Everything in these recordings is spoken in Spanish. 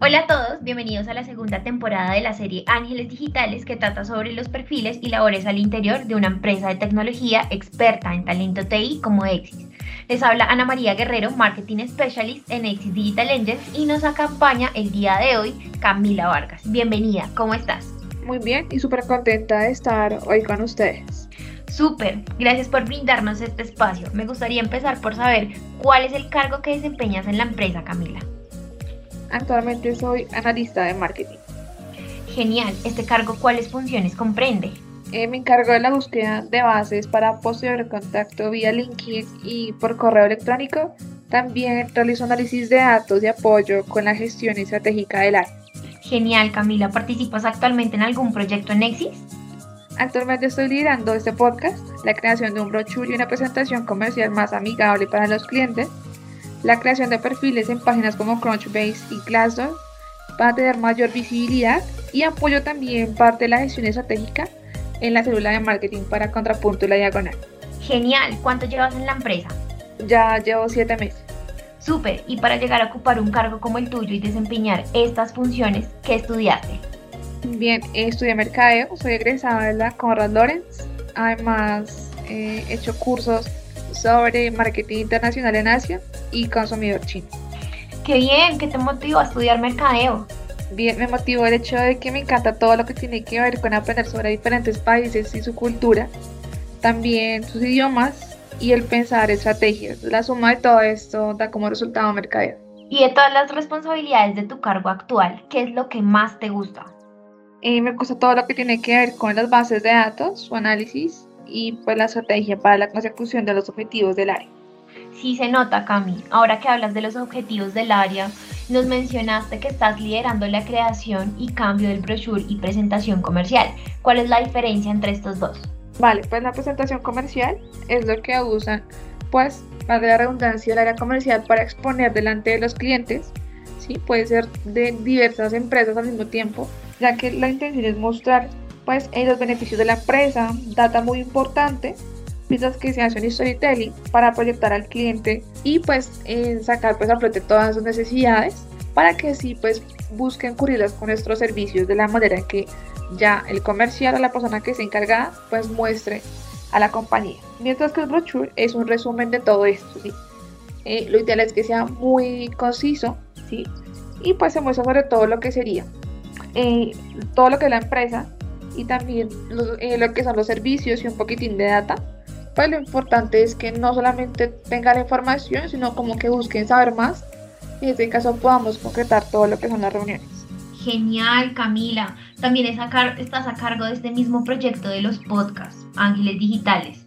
Hola a todos, bienvenidos a la segunda temporada de la serie Ángeles Digitales que trata sobre los perfiles y labores al interior de una empresa de tecnología experta en talento TI como Exis. Les habla Ana María Guerrero, Marketing Specialist en Exis Digital Engines y nos acompaña el día de hoy Camila Vargas. Bienvenida, ¿cómo estás? Muy bien y súper contenta de estar hoy con ustedes. Súper, gracias por brindarnos este espacio. Me gustaría empezar por saber cuál es el cargo que desempeñas en la empresa, Camila. Actualmente soy analista de marketing. Genial, ¿este cargo cuáles funciones comprende? Eh, me encargo de la búsqueda de bases para posterior contacto vía LinkedIn y por correo electrónico. También realizo análisis de datos de apoyo con la gestión estratégica del área. Genial, Camila. ¿Participas actualmente en algún proyecto en Nexis? Actualmente estoy liderando este podcast, la creación de un brochure y una presentación comercial más amigable para los clientes, la creación de perfiles en páginas como Crunchbase y Glassdoor para tener mayor visibilidad y apoyo también parte de la gestión estratégica en la célula de marketing para Contrapunto y la Diagonal. Genial, ¿cuánto llevas en la empresa? Ya llevo siete meses. Súper, y para llegar a ocupar un cargo como el tuyo y desempeñar estas funciones, ¿qué estudiaste? Bien, estudié mercadeo, soy egresada de la Conrad Lorenz. Además, he hecho cursos sobre marketing internacional en Asia y consumidor chino. Qué bien, ¿qué te motivó a estudiar mercadeo? Bien, me motivó el hecho de que me encanta todo lo que tiene que ver con aprender sobre diferentes países y su cultura, también sus idiomas y el pensar estrategias. La suma de todo esto da como resultado mercadeo. Y de todas las responsabilidades de tu cargo actual, ¿qué es lo que más te gusta? Eh, me gusta todo lo que tiene que ver con las bases de datos, su análisis y pues la estrategia para la consecución de los objetivos del área. Sí se nota, Cami. Ahora que hablas de los objetivos del área, nos mencionaste que estás liderando la creación y cambio del brochure y presentación comercial. ¿Cuál es la diferencia entre estos dos? Vale, pues la presentación comercial es lo que usan, pues, para la redundancia del área comercial para exponer delante de los clientes, ¿sí? Puede ser de diversas empresas al mismo tiempo, ya que la intención es mostrar, pues, los beneficios de la empresa, data muy importante, piezas que se hacen storytelling para proyectar al cliente y pues sacar pues a flote todas sus necesidades para que sí pues busquen cubrirlas con nuestros servicios de la manera en que ya el comercial o la persona que se encarga pues muestre a la compañía. Mientras que el brochure es un resumen de todo esto, ¿sí? Eh, lo ideal es que sea muy conciso, ¿sí? Y pues se muestra sobre todo lo que sería eh, todo lo que la empresa y también eh, lo que son los servicios y un poquitín de data pues lo importante es que no solamente tengan la información, sino como que busquen saber más y en este caso podamos concretar todo lo que son las reuniones. Genial, Camila. También estás a cargo de este mismo proyecto de los podcasts, Ángeles Digitales.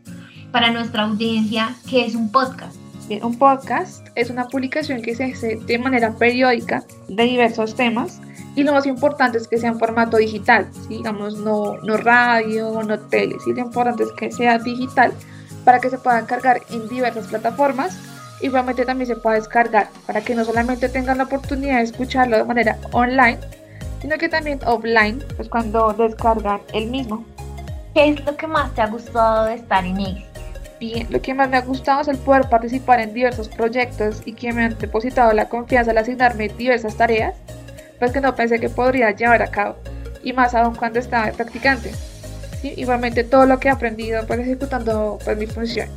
Para nuestra audiencia, ¿qué es un podcast? Bien, un podcast es una publicación que se hace de manera periódica de diversos temas y lo más importante es que sea en formato digital, digamos, no, no radio, no tele, ¿sí? lo importante es que sea digital para que se puedan cargar en diversas plataformas y igualmente también se pueda descargar para que no solamente tengan la oportunidad de escucharlo de manera online, sino que también offline, pues cuando descargan el mismo. ¿Qué es lo que más te ha gustado de estar en él? Bien, lo que más me ha gustado es el poder participar en diversos proyectos y que me han depositado la confianza al asignarme diversas tareas, pues que no pensé que podría llevar a cabo, y más aún cuando estaba practicante igualmente todo lo que he aprendido pues ejecutando pues mi función.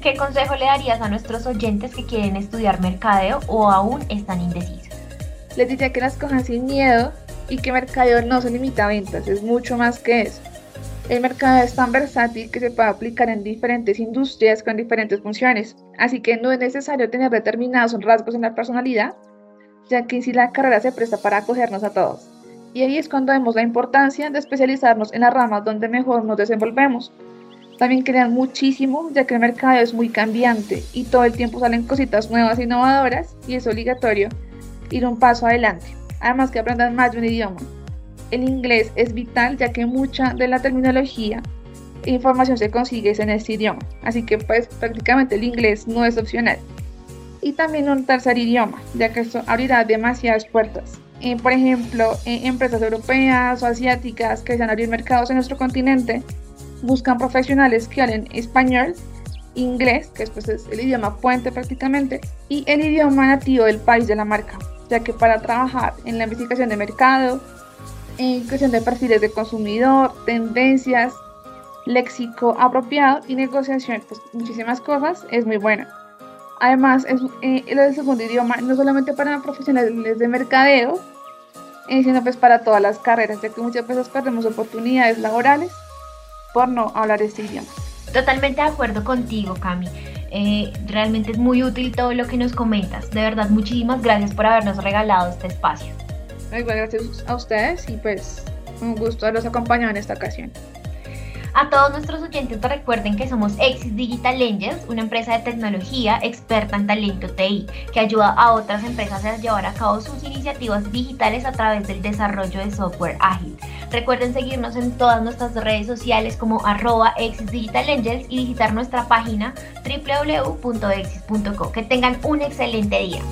¿Qué consejo le darías a nuestros oyentes que quieren estudiar mercadeo o aún están indecisos? Les diría que las cojan sin miedo y que mercadeo no se limita a ventas, es mucho más que eso. El mercado es tan versátil que se puede aplicar en diferentes industrias con diferentes funciones, así que no es necesario tener determinados rasgos en la personalidad, ya que si la carrera se presta para acogernos a todos. Y ahí es cuando vemos la importancia de especializarnos en las ramas donde mejor nos desenvolvemos. También crean muchísimo, ya que el mercado es muy cambiante y todo el tiempo salen cositas nuevas e innovadoras y es obligatorio ir un paso adelante. Además que aprendan más de un idioma. El inglés es vital ya que mucha de la terminología e información se consigue en este idioma. Así que pues prácticamente el inglés no es opcional. Y también un tercer idioma, ya que esto abrirá demasiadas puertas. Eh, por ejemplo, eh, empresas europeas o asiáticas que desean abrir mercados en nuestro continente buscan profesionales que hablen español, inglés, que después es el idioma puente prácticamente, y el idioma nativo del país de la marca. ya que para trabajar en la investigación de mercado, en creación de perfiles de consumidor, tendencias, léxico apropiado y negociación, pues muchísimas cosas, es muy buena. Además, es eh, del segundo idioma no solamente para profesionales de mercadeo, eh, sino pues para todas las carreras, ya que muchas veces perdemos oportunidades laborales por no hablar este idioma. Totalmente de acuerdo contigo, Cami. Eh, realmente es muy útil todo lo que nos comentas. De verdad, muchísimas gracias por habernos regalado este espacio. gracias a ustedes y pues un gusto haberlos acompañado en esta ocasión. A todos nuestros oyentes recuerden que somos Exis Digital Angels, una empresa de tecnología experta en talento TI, que ayuda a otras empresas a llevar a cabo sus iniciativas digitales a través del desarrollo de software ágil. Recuerden seguirnos en todas nuestras redes sociales como arroba Exis Digital Angels y visitar nuestra página www.exis.co. Que tengan un excelente día.